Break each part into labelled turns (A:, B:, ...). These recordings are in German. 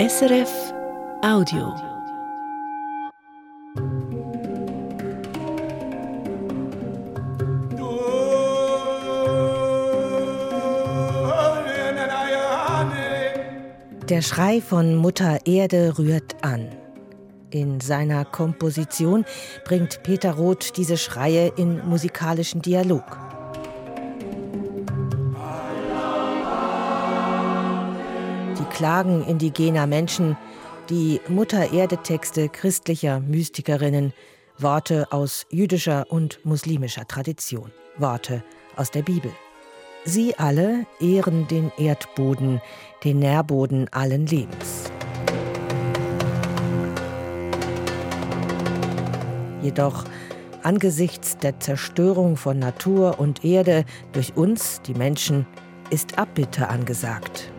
A: SRF Audio. Der Schrei von Mutter Erde rührt an. In seiner Komposition bringt Peter Roth diese Schreie in musikalischen Dialog. Klagen indigener Menschen, die Mutter Erde Texte christlicher Mystikerinnen, Worte aus jüdischer und muslimischer Tradition, Worte aus der Bibel. Sie alle ehren den Erdboden, den Nährboden allen Lebens. Jedoch angesichts der Zerstörung von Natur und Erde durch uns, die Menschen, ist Abbitte angesagt.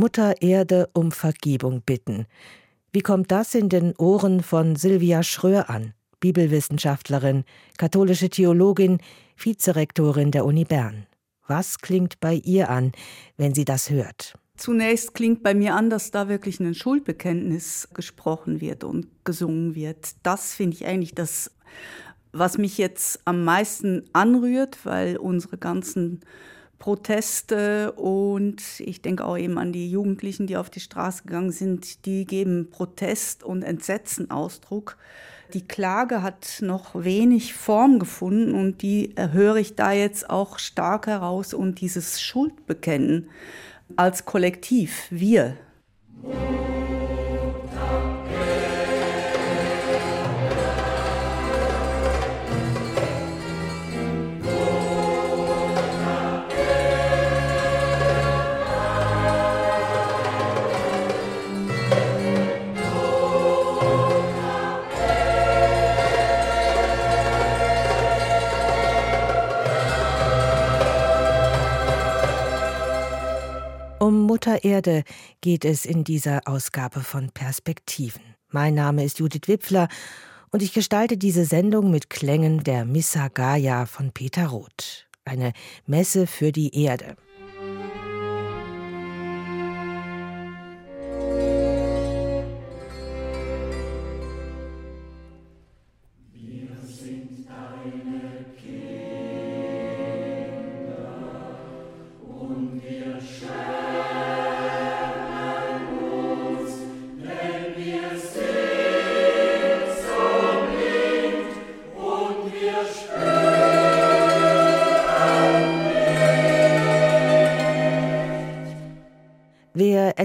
A: Mutter Erde um Vergebung bitten. Wie kommt das in den Ohren von Silvia Schröer an, Bibelwissenschaftlerin, katholische Theologin, Vizerektorin der Uni Bern? Was klingt bei ihr an, wenn sie das hört?
B: Zunächst klingt bei mir an, dass da wirklich ein Schuldbekenntnis gesprochen wird und gesungen wird. Das finde ich eigentlich das, was mich jetzt am meisten anrührt, weil unsere ganzen Proteste und ich denke auch eben an die Jugendlichen, die auf die Straße gegangen sind, die geben Protest und Entsetzen Ausdruck. Die Klage hat noch wenig Form gefunden und die höre ich da jetzt auch stark heraus und dieses Schuldbekennen als Kollektiv, wir.
A: Um Mutter Erde geht es in dieser Ausgabe von Perspektiven. Mein Name ist Judith Wipfler und ich gestalte diese Sendung mit Klängen der Missa Gaia von Peter Roth. Eine Messe für die Erde.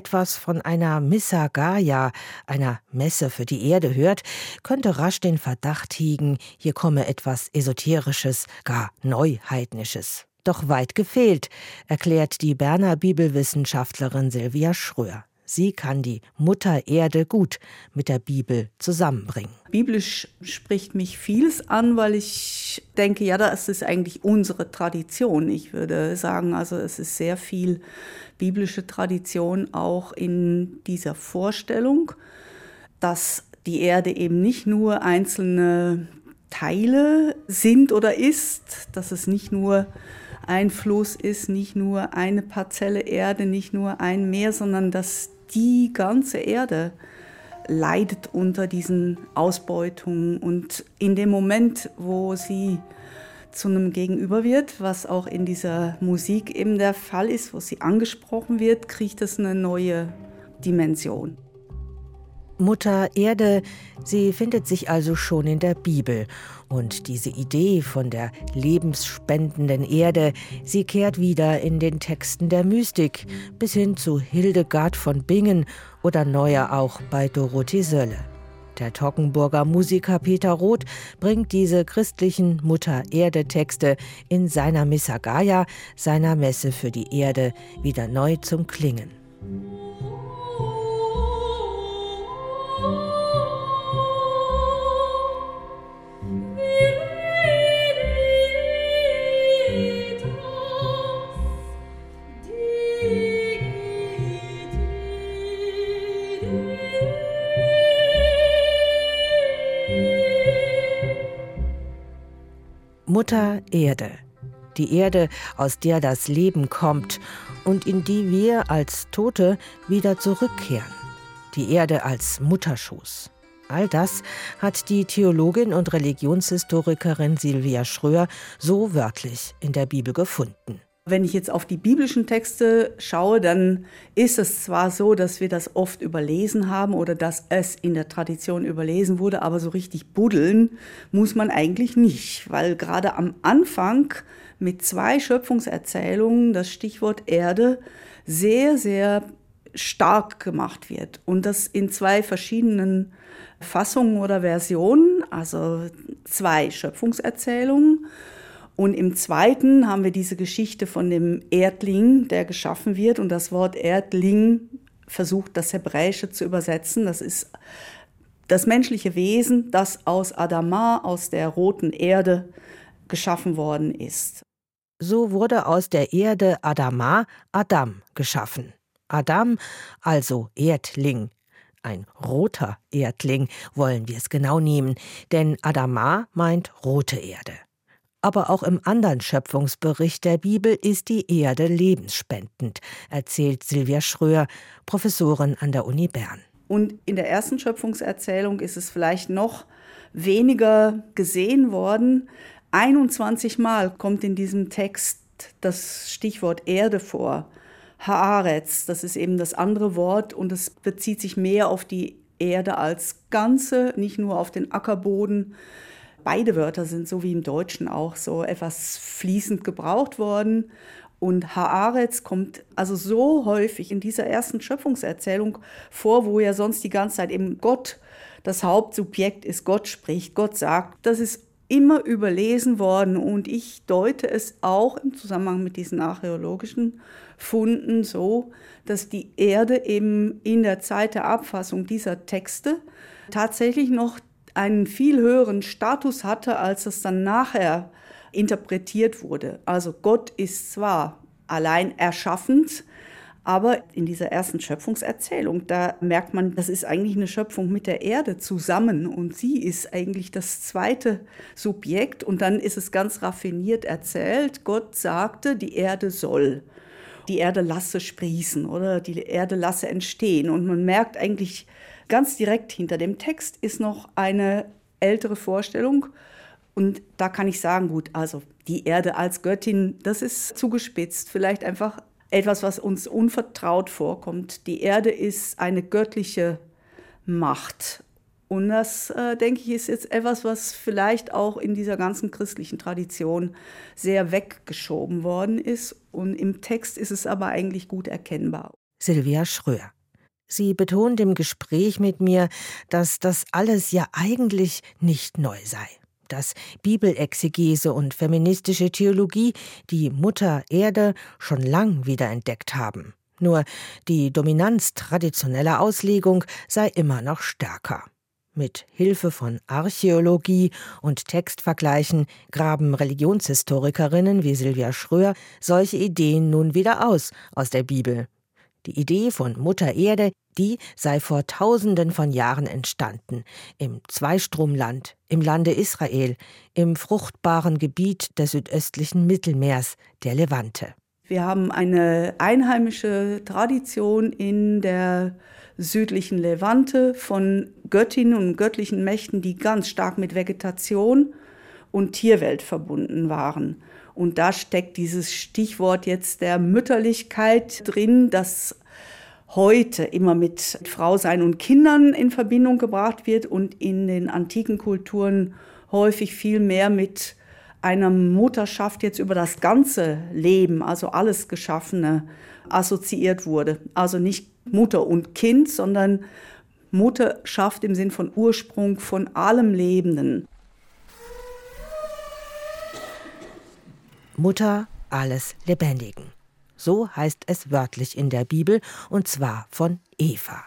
A: Etwas von einer Missa Gaia, einer Messe für die Erde hört, könnte rasch den Verdacht hegen, hier komme etwas Esoterisches, gar Neuheidnisches. Doch weit gefehlt, erklärt die Berner Bibelwissenschaftlerin Silvia Schröer. Sie kann die Mutter Erde gut mit der Bibel zusammenbringen.
B: Biblisch spricht mich vieles an, weil ich denke, ja, das ist eigentlich unsere Tradition. Ich würde sagen, also es ist sehr viel biblische Tradition auch in dieser Vorstellung, dass die Erde eben nicht nur einzelne Teile sind oder ist, dass es nicht nur ein Fluss ist, nicht nur eine Parzelle Erde, nicht nur ein Meer, sondern dass die ganze Erde leidet unter diesen Ausbeutungen. Und in dem Moment, wo sie zu einem Gegenüber wird, was auch in dieser Musik eben der Fall ist, wo sie angesprochen wird, kriegt das eine neue Dimension.
A: Mutter Erde, sie findet sich also schon in der Bibel. Und diese Idee von der lebensspendenden Erde, sie kehrt wieder in den Texten der Mystik, bis hin zu Hildegard von Bingen oder neuer auch bei Dorothee Sölle. Der Toggenburger Musiker Peter Roth bringt diese christlichen Mutter-Erde-Texte in seiner Missa Gaia, seiner Messe für die Erde, wieder neu zum Klingen. Mutter Erde. Die Erde, aus der das Leben kommt und in die wir als Tote wieder zurückkehren. Die Erde als Mutterschoß. All das hat die Theologin und Religionshistorikerin Silvia Schröer so wörtlich in der Bibel gefunden.
B: Wenn ich jetzt auf die biblischen Texte schaue, dann ist es zwar so, dass wir das oft überlesen haben oder dass es in der Tradition überlesen wurde, aber so richtig buddeln muss man eigentlich nicht, weil gerade am Anfang mit zwei Schöpfungserzählungen das Stichwort Erde sehr, sehr stark gemacht wird und das in zwei verschiedenen Fassungen oder Versionen, also zwei Schöpfungserzählungen und im zweiten haben wir diese Geschichte von dem Erdling, der geschaffen wird. Und das Wort Erdling versucht das Hebräische zu übersetzen. Das ist das menschliche Wesen, das aus Adama, aus der roten Erde, geschaffen worden ist.
A: So wurde aus der Erde Adama Adam geschaffen. Adam, also Erdling. Ein roter Erdling wollen wir es genau nehmen, denn Adama meint rote Erde aber auch im anderen Schöpfungsbericht der Bibel ist die Erde lebensspendend, erzählt Silvia Schröer, Professorin an der Uni Bern.
B: Und in der ersten Schöpfungserzählung ist es vielleicht noch weniger gesehen worden. 21 Mal kommt in diesem Text das Stichwort Erde vor. Haaretz, das ist eben das andere Wort und es bezieht sich mehr auf die Erde als Ganze, nicht nur auf den Ackerboden, Beide Wörter sind so wie im Deutschen auch so etwas fließend gebraucht worden. Und Haaretz kommt also so häufig in dieser ersten Schöpfungserzählung vor, wo ja sonst die ganze Zeit eben Gott das Hauptsubjekt ist, Gott spricht, Gott sagt. Das ist immer überlesen worden und ich deute es auch im Zusammenhang mit diesen archäologischen Funden so, dass die Erde eben in der Zeit der Abfassung dieser Texte tatsächlich noch einen viel höheren Status hatte, als es dann nachher interpretiert wurde. Also Gott ist zwar allein erschaffend, aber in dieser ersten Schöpfungserzählung, da merkt man, das ist eigentlich eine Schöpfung mit der Erde zusammen und sie ist eigentlich das zweite Subjekt und dann ist es ganz raffiniert erzählt, Gott sagte, die Erde soll. Die Erde lasse sprießen oder die Erde lasse entstehen und man merkt eigentlich, Ganz direkt hinter dem Text ist noch eine ältere Vorstellung. Und da kann ich sagen, gut, also die Erde als Göttin, das ist zugespitzt, vielleicht einfach etwas, was uns unvertraut vorkommt. Die Erde ist eine göttliche Macht. Und das, äh, denke ich, ist jetzt etwas, was vielleicht auch in dieser ganzen christlichen Tradition sehr weggeschoben worden ist. Und im Text ist es aber eigentlich gut erkennbar.
A: Silvia Schröer. Sie betont im Gespräch mit mir, dass das alles ja eigentlich nicht neu sei. Dass Bibelexegese und feministische Theologie die Mutter Erde schon lang wiederentdeckt haben. Nur die Dominanz traditioneller Auslegung sei immer noch stärker. Mit Hilfe von Archäologie und Textvergleichen graben Religionshistorikerinnen wie Silvia Schröer solche Ideen nun wieder aus aus der Bibel die Idee von Mutter Erde, die sei vor tausenden von Jahren entstanden, im Zweistromland, im Lande Israel, im fruchtbaren Gebiet des südöstlichen Mittelmeers, der Levante.
B: Wir haben eine einheimische Tradition in der südlichen Levante von Göttinnen und göttlichen Mächten, die ganz stark mit Vegetation und Tierwelt verbunden waren. Und da steckt dieses Stichwort jetzt der Mütterlichkeit drin, das heute immer mit Frau sein und Kindern in Verbindung gebracht wird und in den antiken Kulturen häufig viel mehr mit einer Mutterschaft jetzt über das ganze Leben, also alles Geschaffene, assoziiert wurde. Also nicht Mutter und Kind, sondern Mutterschaft im Sinn von Ursprung von allem Lebenden.
A: Mutter alles Lebendigen. So heißt es wörtlich in der Bibel, und zwar von Eva.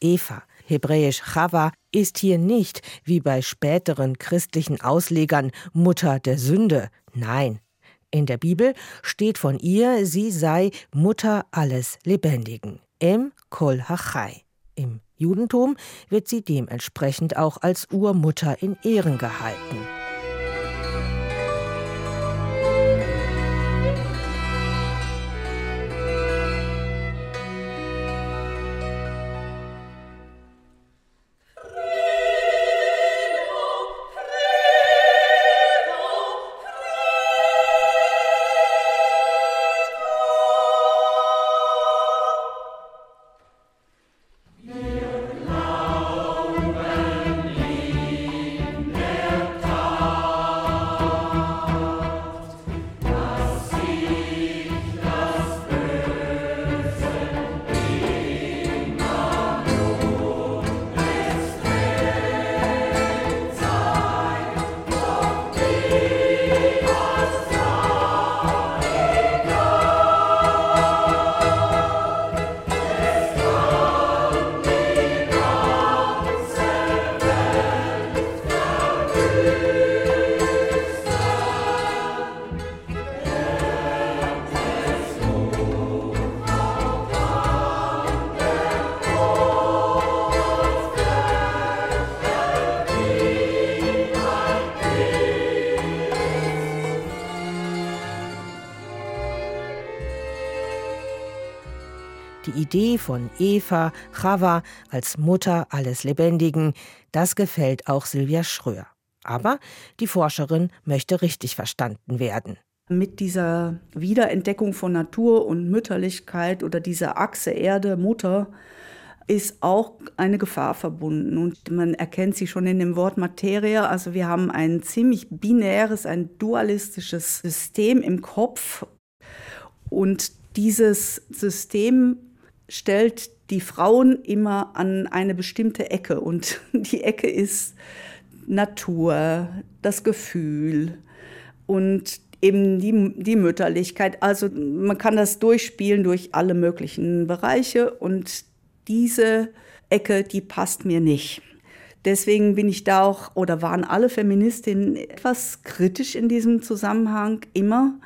A: Eva, hebräisch Chava, ist hier nicht, wie bei späteren christlichen Auslegern, Mutter der Sünde. Nein. In der Bibel steht von ihr, sie sei Mutter alles Lebendigen. Em Kol Hachai. Im Judentum wird sie dementsprechend auch als Urmutter in Ehren gehalten. Idee von Eva, Chava als Mutter alles Lebendigen, das gefällt auch Silvia Schröer. Aber die Forscherin möchte richtig verstanden werden.
B: Mit dieser Wiederentdeckung von Natur und Mütterlichkeit oder dieser Achse Erde-Mutter ist auch eine Gefahr verbunden. Und man erkennt sie schon in dem Wort Materie. Also wir haben ein ziemlich binäres, ein dualistisches System im Kopf. Und dieses System stellt die Frauen immer an eine bestimmte Ecke und die Ecke ist Natur, das Gefühl und eben die, die Mütterlichkeit. Also man kann das durchspielen durch alle möglichen Bereiche und diese Ecke, die passt mir nicht. Deswegen bin ich da auch oder waren alle Feministinnen etwas kritisch in diesem Zusammenhang immer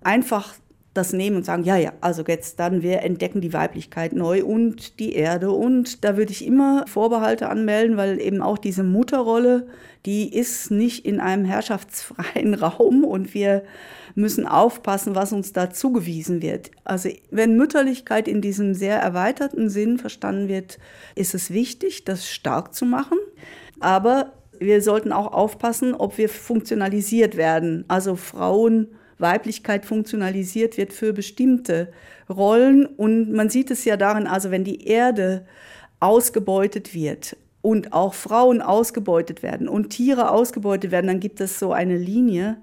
B: einfach das nehmen und sagen, ja, ja, also jetzt dann, wir entdecken die Weiblichkeit neu und die Erde. Und da würde ich immer Vorbehalte anmelden, weil eben auch diese Mutterrolle, die ist nicht in einem herrschaftsfreien Raum und wir müssen aufpassen, was uns da zugewiesen wird. Also wenn Mütterlichkeit in diesem sehr erweiterten Sinn verstanden wird, ist es wichtig, das stark zu machen. Aber wir sollten auch aufpassen, ob wir funktionalisiert werden. Also Frauen Weiblichkeit funktionalisiert wird für bestimmte Rollen. Und man sieht es ja darin, also wenn die Erde ausgebeutet wird und auch Frauen ausgebeutet werden und Tiere ausgebeutet werden, dann gibt es so eine Linie,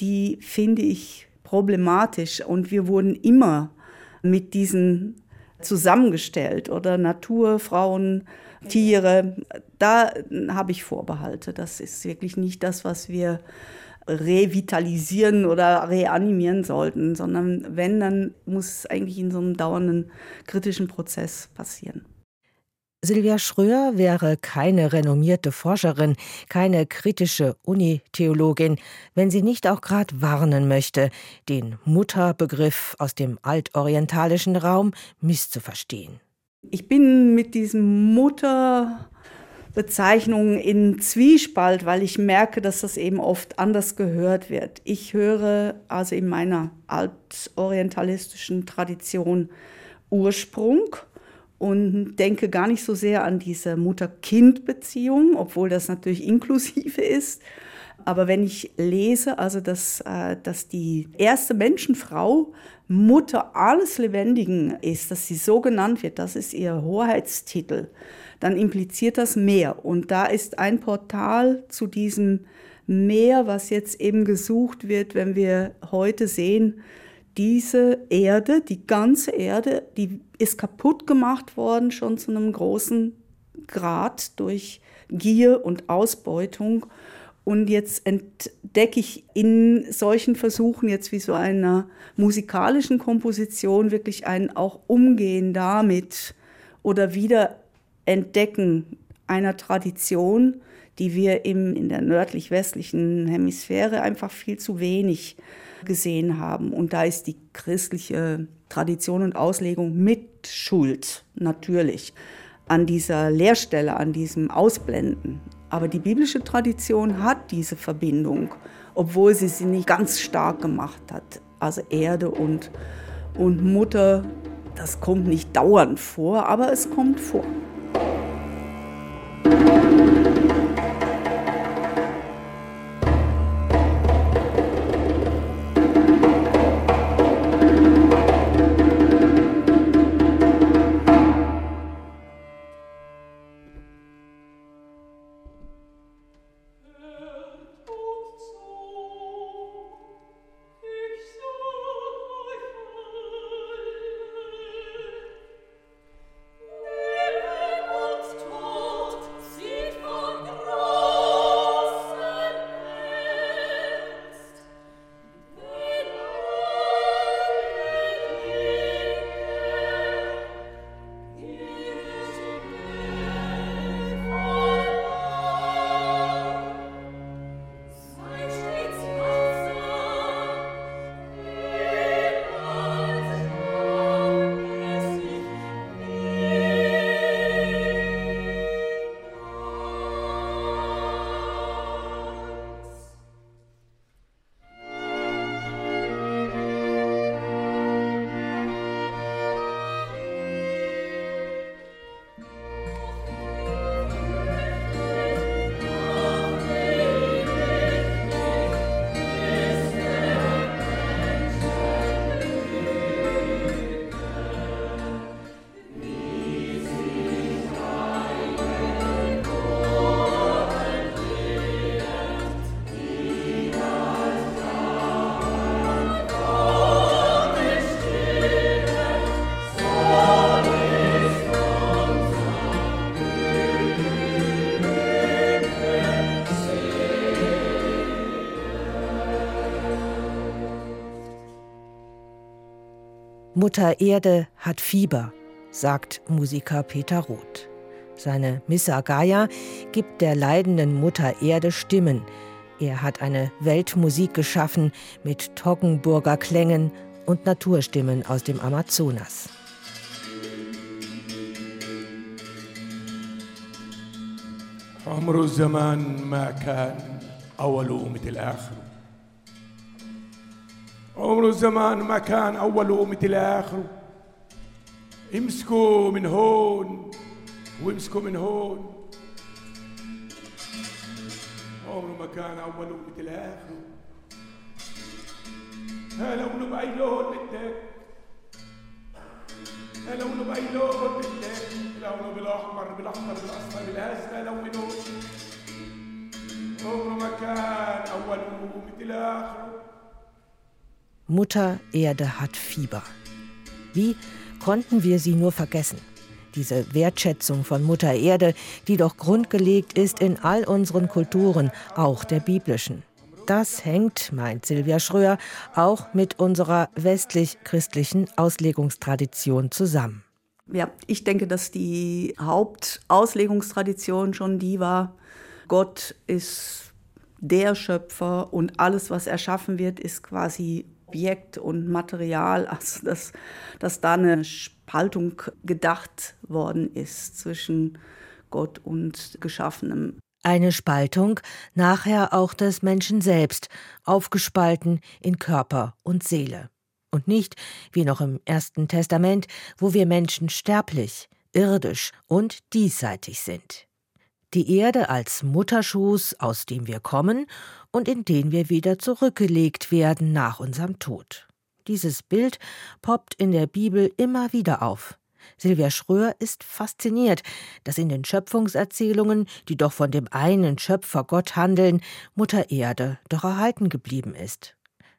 B: die finde ich problematisch. Und wir wurden immer mit diesen zusammengestellt oder Natur, Frauen, Tiere. Da habe ich Vorbehalte. Das ist wirklich nicht das, was wir revitalisieren oder reanimieren sollten, sondern wenn, dann muss es eigentlich in so einem dauernden kritischen Prozess passieren.
A: Silvia Schröer wäre keine renommierte Forscherin, keine kritische Unitheologin, wenn sie nicht auch gerade warnen möchte, den Mutterbegriff aus dem altorientalischen Raum misszuverstehen.
B: Ich bin mit diesem Mutter Bezeichnungen in Zwiespalt, weil ich merke, dass das eben oft anders gehört wird. Ich höre also in meiner altorientalistischen Tradition Ursprung und denke gar nicht so sehr an diese Mutter-Kind-Beziehung, obwohl das natürlich inklusive ist. Aber wenn ich lese, also dass, äh, dass die erste Menschenfrau Mutter alles Lebendigen ist, dass sie so genannt wird, das ist ihr Hoheitstitel, dann impliziert das mehr. Und da ist ein Portal zu diesem Meer, was jetzt eben gesucht wird, wenn wir heute sehen, diese Erde, die ganze Erde, die ist kaputt gemacht worden, schon zu einem großen Grad durch Gier und Ausbeutung. Und jetzt entdecke ich in solchen Versuchen, jetzt wie so einer musikalischen Komposition, wirklich ein auch Umgehen damit oder Wiederentdecken einer Tradition, die wir im, in der nördlich-westlichen Hemisphäre einfach viel zu wenig gesehen haben. Und da ist die christliche Tradition und Auslegung mit Schuld, natürlich, an dieser Leerstelle, an diesem Ausblenden. Aber die biblische Tradition hat diese Verbindung, obwohl sie sie nicht ganz stark gemacht hat. Also Erde und, und Mutter, das kommt nicht dauernd vor, aber es kommt vor.
A: Mutter Erde hat Fieber, sagt Musiker Peter Roth. Seine Missa Gaia gibt der leidenden Mutter Erde Stimmen. Er hat eine Weltmusik geschaffen mit Toggenburger Klängen und Naturstimmen aus dem Amazonas. عمر الزمان ما كان أوله مثل آخره عمر الزمان ما كان أوله مثل آخره. امسكوا من هون وامسكوا من هون. عمره ما كان أوله مثل آخره. ها لونه بأي لون بدك؟ ها لونه بأي لون بدك؟ لونه بالأحمر بالأحمر بالأصفر بالأزرق لونه عمره ما كان أوله مثل آخره. Mutter Erde hat Fieber. Wie konnten wir sie nur vergessen? Diese Wertschätzung von Mutter Erde, die doch grundgelegt ist in all unseren Kulturen, auch der biblischen. Das hängt, meint Silvia Schröer, auch mit unserer westlich-christlichen Auslegungstradition zusammen.
B: Ja, ich denke, dass die Hauptauslegungstradition schon die war, Gott ist der Schöpfer und alles, was erschaffen wird, ist quasi Objekt und Material, also dass, dass da eine Spaltung gedacht worden ist zwischen Gott und Geschaffenem.
A: Eine Spaltung nachher auch des Menschen selbst, aufgespalten in Körper und Seele. Und nicht, wie noch im Ersten Testament, wo wir Menschen sterblich, irdisch und diesseitig sind. Die Erde als Mutterschoß, aus dem wir kommen und in den wir wieder zurückgelegt werden nach unserem Tod. Dieses Bild poppt in der Bibel immer wieder auf. Silvia Schröer ist fasziniert, dass in den Schöpfungserzählungen, die doch von dem einen Schöpfer Gott handeln, Mutter Erde doch erhalten geblieben ist.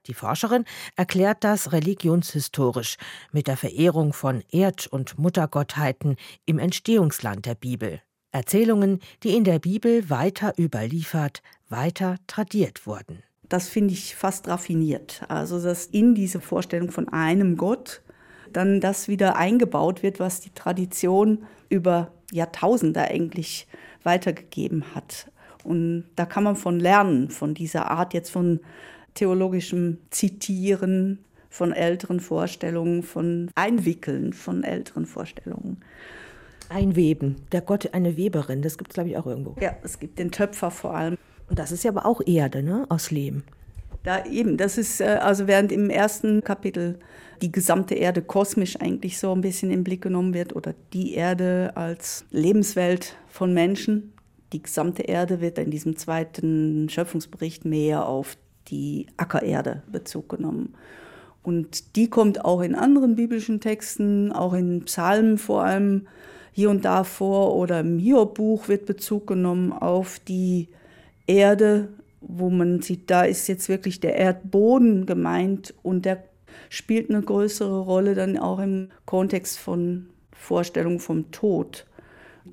A: Die Forscherin erklärt das religionshistorisch mit der Verehrung von Erd- und Muttergottheiten im Entstehungsland der Bibel. Erzählungen, die in der Bibel weiter überliefert, weiter tradiert wurden.
B: Das finde ich fast raffiniert. Also, dass in diese Vorstellung von einem Gott dann das wieder eingebaut wird, was die Tradition über Jahrtausende eigentlich weitergegeben hat. Und da kann man von lernen, von dieser Art jetzt von theologischem Zitieren, von älteren Vorstellungen, von Einwickeln von älteren Vorstellungen.
A: Einweben, der Gott eine Weberin, das gibt es, glaube ich, auch irgendwo.
B: Ja, es gibt den Töpfer vor allem.
A: Und das ist ja aber auch Erde, ne? Aus Lehm.
B: Da eben, das ist, äh, also während im ersten Kapitel die gesamte Erde kosmisch eigentlich so ein bisschen im Blick genommen wird oder die Erde als Lebenswelt von Menschen. Die gesamte Erde wird in diesem zweiten Schöpfungsbericht mehr auf die Ackererde Bezug genommen. Und die kommt auch in anderen biblischen Texten, auch in Psalmen vor allem hier und da vor oder im Hiob-Buch wird Bezug genommen auf die Erde, wo man sieht, da ist jetzt wirklich der Erdboden gemeint und der spielt eine größere Rolle dann auch im Kontext von Vorstellungen vom Tod.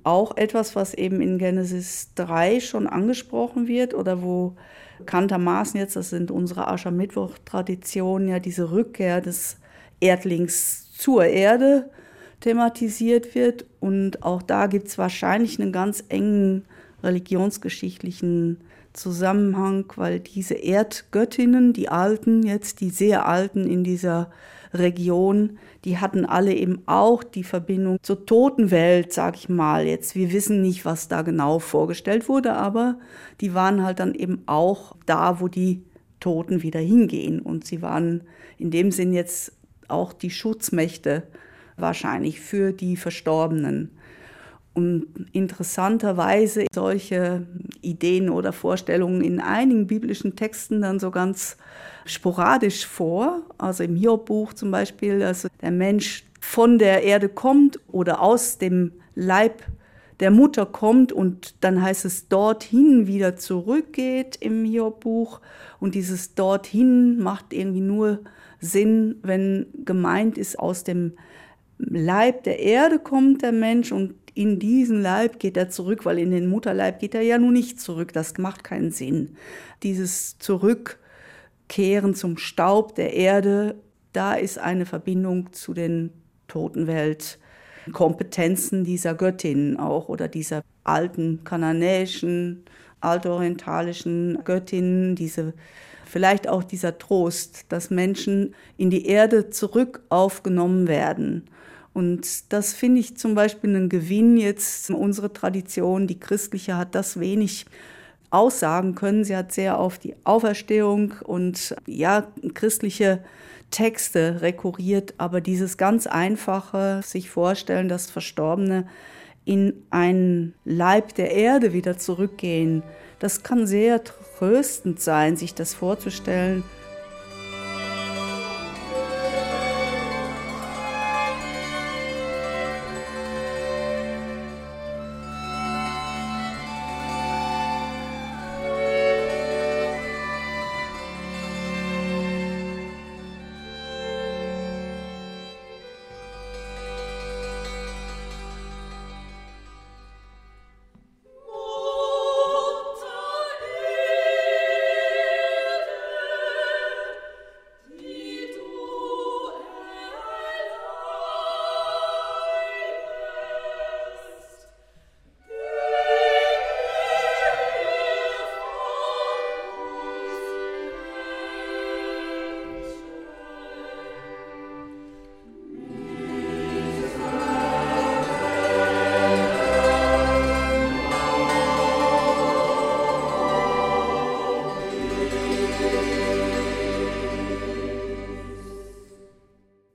B: Auch etwas, was eben in Genesis 3 schon angesprochen wird oder wo bekanntermaßen jetzt, das sind unsere Aschermittwoch-Traditionen, ja diese Rückkehr des Erdlings zur Erde thematisiert wird. Und auch da gibt es wahrscheinlich einen ganz engen religionsgeschichtlichen Zusammenhang, weil diese Erdgöttinnen, die Alten, jetzt die sehr Alten in dieser Region, die hatten alle eben auch die Verbindung zur Totenwelt, sag ich mal. Jetzt, wir wissen nicht, was da genau vorgestellt wurde, aber die waren halt dann eben auch da, wo die Toten wieder hingehen. Und sie waren in dem Sinn jetzt auch die Schutzmächte wahrscheinlich für die Verstorbenen. Und interessanterweise solche Ideen oder Vorstellungen in einigen biblischen Texten dann so ganz sporadisch vor. Also im Hiob-Buch zum Beispiel, also der Mensch von der Erde kommt oder aus dem Leib der Mutter kommt und dann heißt es dorthin wieder zurückgeht im Hiob-Buch. Und dieses dorthin macht irgendwie nur Sinn, wenn gemeint ist, aus dem Leib der Erde kommt der Mensch und in diesen Leib geht er zurück, weil in den Mutterleib geht er ja nun nicht zurück. Das macht keinen Sinn. Dieses Zurückkehren zum Staub der Erde, da ist eine Verbindung zu den Totenwelt-Kompetenzen dieser Göttinnen auch oder dieser alten kananäischen, altorientalischen Göttinnen, diese vielleicht auch dieser Trost, dass Menschen in die Erde zurück aufgenommen werden und das finde ich zum Beispiel einen Gewinn jetzt. Unsere Tradition, die christliche, hat das wenig aussagen können. Sie hat sehr auf die Auferstehung und ja, christliche Texte rekurriert, aber dieses ganz einfache, sich vorstellen, dass Verstorbene in einen Leib der Erde wieder zurückgehen, das kann sehr tröstend sein, sich das vorzustellen.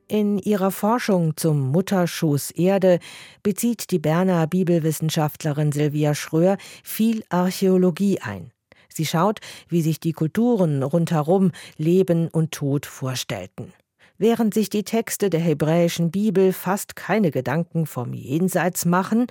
A: In ihrer Forschung zum Mutterschoß Erde bezieht die Berner Bibelwissenschaftlerin Silvia Schröer viel Archäologie ein. Sie schaut, wie sich die Kulturen rundherum Leben und Tod vorstellten. Während sich die Texte der hebräischen Bibel fast keine Gedanken vom Jenseits machen,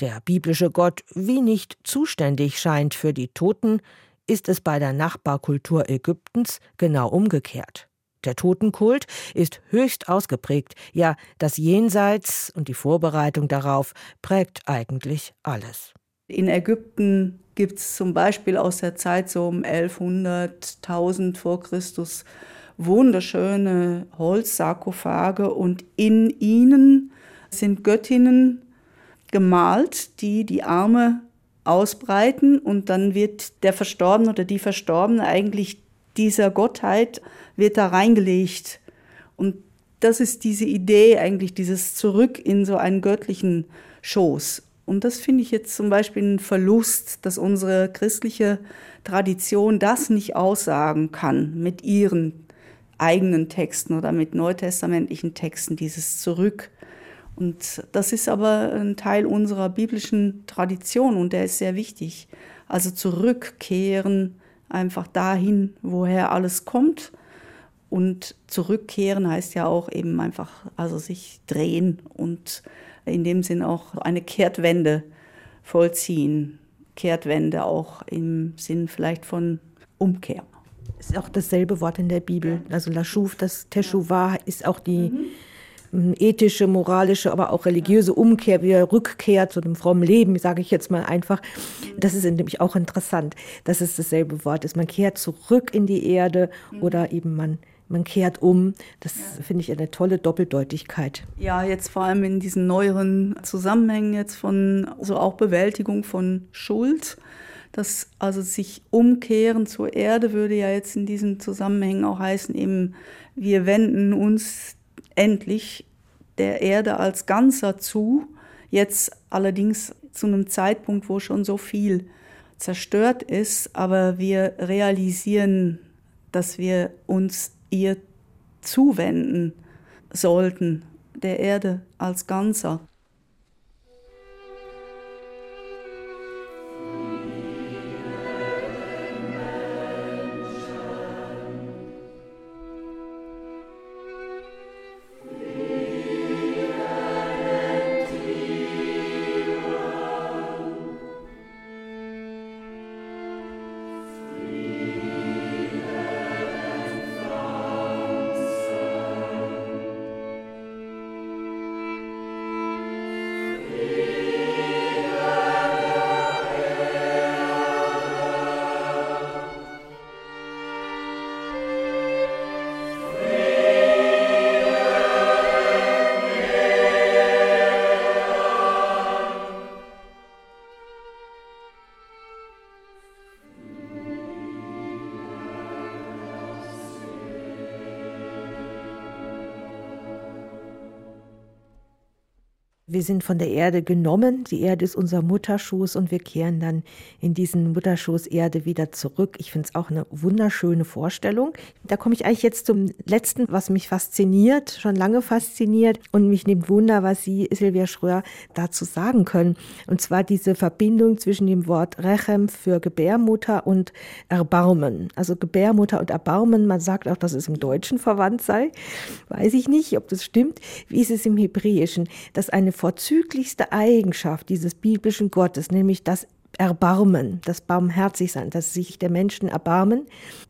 A: der biblische Gott wie nicht zuständig scheint für die Toten, ist es bei der Nachbarkultur Ägyptens genau umgekehrt. Der Totenkult ist höchst ausgeprägt, ja, das Jenseits und die Vorbereitung darauf prägt eigentlich alles.
B: In Ägypten gibt es zum Beispiel aus der Zeit so um 1100, 1000 vor Christus wunderschöne Holzsarkophage und in ihnen sind Göttinnen gemalt, die die Arme ausbreiten und dann wird der Verstorbene oder die Verstorbene eigentlich dieser Gottheit wird da reingelegt. Und das ist diese Idee eigentlich, dieses Zurück in so einen göttlichen Schoß. Und das finde ich jetzt zum Beispiel ein Verlust, dass unsere christliche Tradition das nicht aussagen kann mit ihren eigenen Texten oder mit neutestamentlichen Texten, dieses Zurück. Und das ist aber ein Teil unserer biblischen Tradition und der ist sehr wichtig. Also zurückkehren einfach dahin, woher alles kommt. Und zurückkehren heißt ja auch eben einfach, also sich drehen und in dem Sinn auch eine Kehrtwende vollziehen. Kehrtwende auch im Sinn vielleicht von Umkehr.
A: Ist auch dasselbe Wort in der Bibel. Also Laschuv, das Teshuvah ist auch die mhm. Ethische, moralische, aber auch religiöse Umkehr, wieder Rückkehr zu einem frommen Leben, sage ich jetzt mal einfach. Das ist nämlich auch interessant, dass es dasselbe Wort ist. Man kehrt zurück in die Erde mhm. oder eben man man kehrt um. Das ja. finde ich eine tolle Doppeldeutigkeit.
B: Ja, jetzt vor allem in diesen neueren Zusammenhängen jetzt von so auch Bewältigung von Schuld. Das also sich umkehren zur Erde würde ja jetzt in diesen Zusammenhängen auch heißen, eben wir wenden uns endlich der Erde als Ganzer zu. Jetzt allerdings zu einem Zeitpunkt, wo schon so viel zerstört ist, aber wir realisieren, dass wir uns ihr zuwenden sollten, der Erde als Ganzer.
A: Wir sind von der Erde genommen. Die Erde ist unser Mutterschoß und wir kehren dann in diesen Mutterschoß Erde wieder zurück. Ich finde es auch eine wunderschöne Vorstellung. Da komme ich eigentlich jetzt zum letzten, was mich fasziniert, schon lange fasziniert und mich nimmt Wunder, was Sie, Silvia Schröer, dazu sagen können. Und zwar diese Verbindung zwischen dem Wort Rechem für Gebärmutter und Erbarmen. Also Gebärmutter und Erbarmen, man sagt auch, dass es im Deutschen verwandt sei. Weiß ich nicht, ob das stimmt. Wie ist es im Hebräischen? Dass eine vorzüglichste Eigenschaft dieses biblischen Gottes, nämlich das Erbarmen, das Barmherzigsein, das sich der Menschen erbarmen,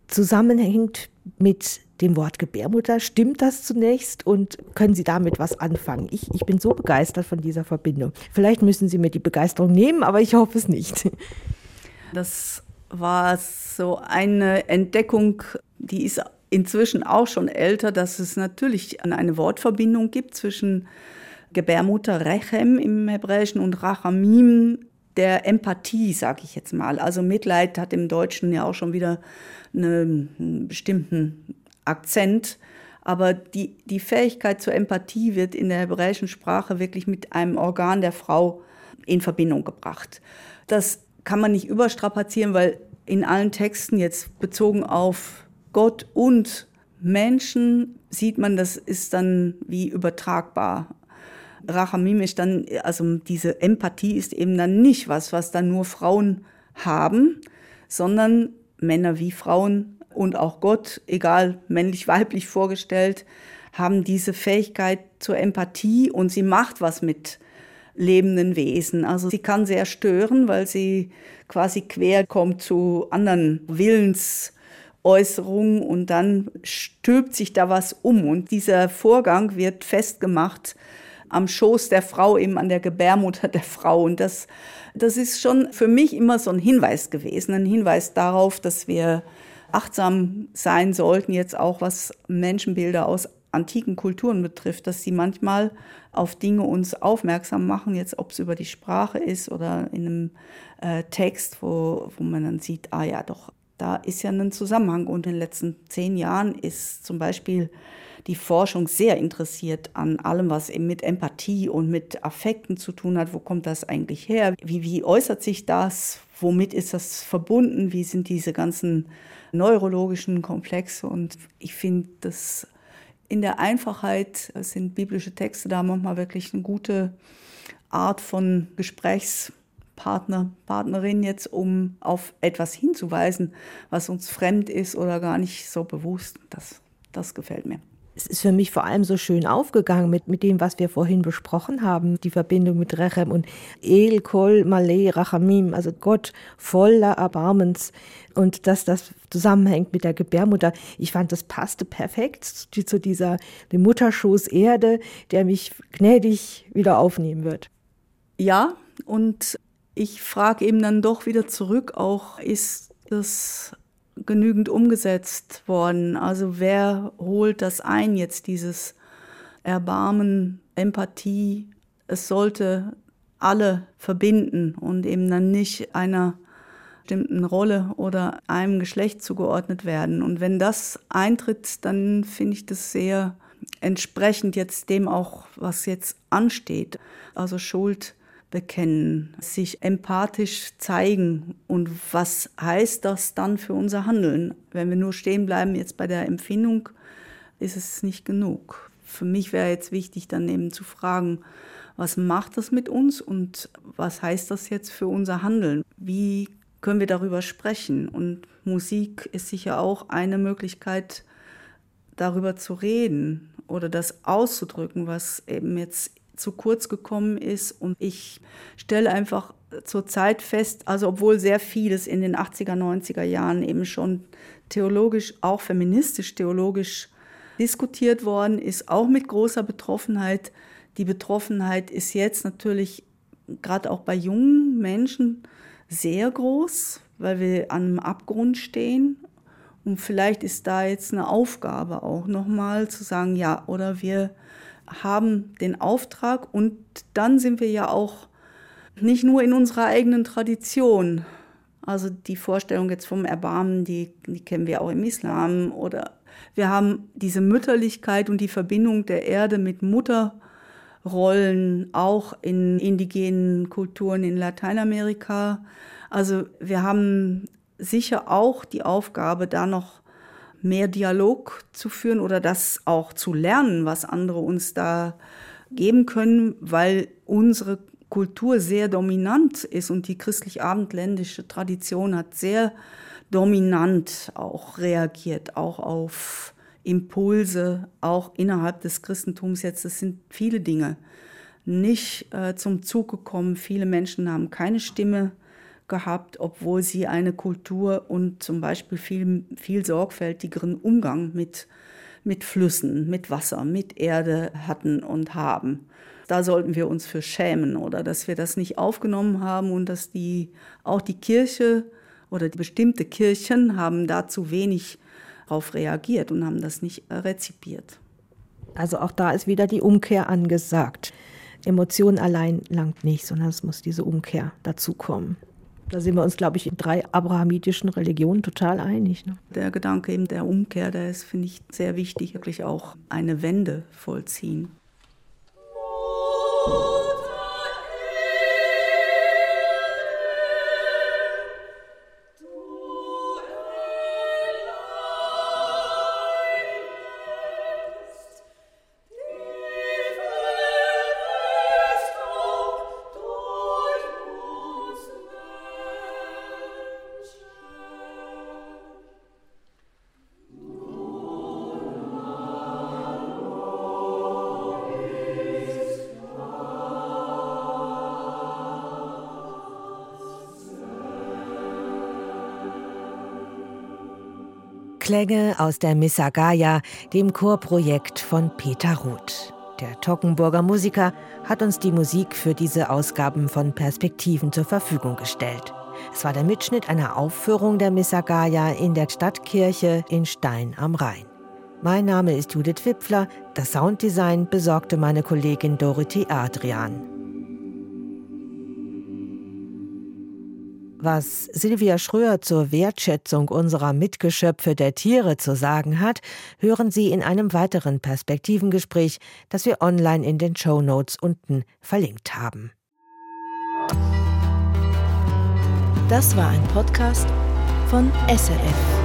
A: zusammenhängt mit dem Wort Gebärmutter. Stimmt das zunächst und können Sie damit was anfangen? Ich, ich bin so begeistert von dieser Verbindung. Vielleicht müssen Sie mir die Begeisterung nehmen, aber ich hoffe es nicht.
B: Das war so eine Entdeckung, die ist inzwischen auch schon älter, dass es natürlich eine Wortverbindung gibt zwischen Gebärmutter Rechem im Hebräischen und Rachamim der Empathie, sage ich jetzt mal. Also Mitleid hat im Deutschen ja auch schon wieder einen bestimmten Akzent. Aber die, die Fähigkeit zur Empathie wird in der hebräischen Sprache wirklich mit einem Organ der Frau in Verbindung gebracht. Das kann man nicht überstrapazieren, weil in allen Texten jetzt bezogen auf Gott und Menschen sieht man, das ist dann wie übertragbar. Rachamim ist dann, also diese Empathie ist eben dann nicht was, was dann nur Frauen haben, sondern Männer wie Frauen und auch Gott, egal männlich, weiblich vorgestellt, haben diese Fähigkeit zur Empathie und sie macht was mit lebenden Wesen. Also sie kann sehr stören, weil sie quasi quer kommt zu anderen Willensäußerungen und dann stülpt sich da was um und dieser Vorgang wird festgemacht am Schoß der Frau, eben an der Gebärmutter der Frau und das das ist schon für mich immer so ein Hinweis gewesen, ein Hinweis darauf, dass wir achtsam sein sollten, jetzt auch was Menschenbilder aus antiken Kulturen betrifft, dass sie manchmal auf Dinge uns aufmerksam machen, jetzt ob es über die Sprache ist oder in einem äh, Text, wo, wo man dann sieht, ah ja, doch, da ist ja ein Zusammenhang. Und in den letzten zehn Jahren ist zum Beispiel die Forschung sehr interessiert an allem, was eben mit Empathie und mit Affekten zu tun hat. Wo kommt das eigentlich her? Wie, wie äußert sich das? Womit ist das verbunden? Wie sind diese ganzen neurologischen Komplexe? Und ich finde, das in der Einfachheit sind biblische Texte da manchmal wirklich eine gute Art von Gesprächspartner, Partnerin jetzt, um auf etwas hinzuweisen, was uns fremd ist oder gar nicht so bewusst. Das, das gefällt mir
A: es ist für mich vor allem so schön aufgegangen mit, mit dem, was wir vorhin besprochen haben, die Verbindung mit Rechem und El Kol Malay Rachamim, also Gott voller Erbarmens und dass das zusammenhängt mit der Gebärmutter. Ich fand, das passte perfekt zu dieser dem Mutterschoß Erde, der mich gnädig wieder aufnehmen wird.
B: Ja, und ich frage eben dann doch wieder zurück, auch ist das genügend umgesetzt worden. Also wer holt das ein jetzt, dieses Erbarmen, Empathie? Es sollte alle verbinden und eben dann nicht einer bestimmten Rolle oder einem Geschlecht zugeordnet werden. Und wenn das eintritt, dann finde ich das sehr entsprechend jetzt dem auch, was jetzt ansteht. Also Schuld bekennen, sich empathisch zeigen. Und was heißt das dann für unser Handeln? Wenn wir nur stehen bleiben jetzt bei der Empfindung, ist es nicht genug. Für mich wäre jetzt wichtig, dann eben zu fragen, was macht das mit uns und was heißt das jetzt für unser Handeln? Wie können wir darüber sprechen? Und Musik ist sicher auch eine Möglichkeit, darüber zu reden oder das auszudrücken, was eben jetzt zu kurz gekommen ist. Und ich stelle einfach zur Zeit fest, also obwohl sehr vieles in den 80er, 90er Jahren eben schon theologisch, auch feministisch theologisch diskutiert worden ist, auch mit großer Betroffenheit. Die Betroffenheit ist jetzt natürlich gerade auch bei jungen Menschen sehr groß, weil wir an einem Abgrund stehen. Und vielleicht ist da jetzt eine Aufgabe auch nochmal zu sagen, ja, oder wir haben den Auftrag und dann sind wir ja auch nicht nur in unserer eigenen Tradition. Also die Vorstellung jetzt vom Erbarmen, die, die kennen wir auch im Islam. Oder wir haben diese Mütterlichkeit und die Verbindung der Erde mit Mutterrollen auch in indigenen Kulturen in Lateinamerika. Also wir haben sicher auch die Aufgabe, da noch mehr Dialog zu führen oder das auch zu lernen, was andere uns da geben können, weil unsere Kultur sehr dominant ist und die christlich-abendländische Tradition hat sehr dominant auch reagiert, auch auf Impulse, auch innerhalb des Christentums jetzt. Das sind viele Dinge nicht äh, zum Zug gekommen. Viele Menschen haben keine Stimme gehabt, obwohl sie eine Kultur und zum Beispiel viel, viel sorgfältigeren Umgang mit, mit Flüssen, mit Wasser, mit Erde hatten und haben. Da sollten wir uns für schämen oder dass wir das nicht aufgenommen haben und dass die, auch die Kirche oder bestimmte Kirchen haben da zu wenig darauf reagiert und haben das nicht rezipiert.
A: Also auch da ist wieder die Umkehr angesagt. Emotion allein langt nicht, sondern es muss diese Umkehr dazu kommen. Da sind wir uns, glaube ich, in drei abrahamitischen Religionen total einig. Ne?
B: Der Gedanke eben der Umkehr, der ist, finde ich, sehr wichtig, wirklich auch eine Wende vollziehen.
A: Klänge aus der Missa Gaia, dem Chorprojekt von Peter Ruth. Der Tockenburger Musiker hat uns die Musik für diese Ausgaben von Perspektiven zur Verfügung gestellt. Es war der Mitschnitt einer Aufführung der Missa Gaia in der Stadtkirche in Stein am Rhein. Mein Name ist Judith Wipfler. Das Sounddesign besorgte meine Kollegin Dorothy Adrian. Was Silvia Schröer zur Wertschätzung unserer Mitgeschöpfe der Tiere zu sagen hat, hören Sie in einem weiteren Perspektivengespräch, das wir online in den Show Notes unten verlinkt haben.
C: Das war ein Podcast von SRF.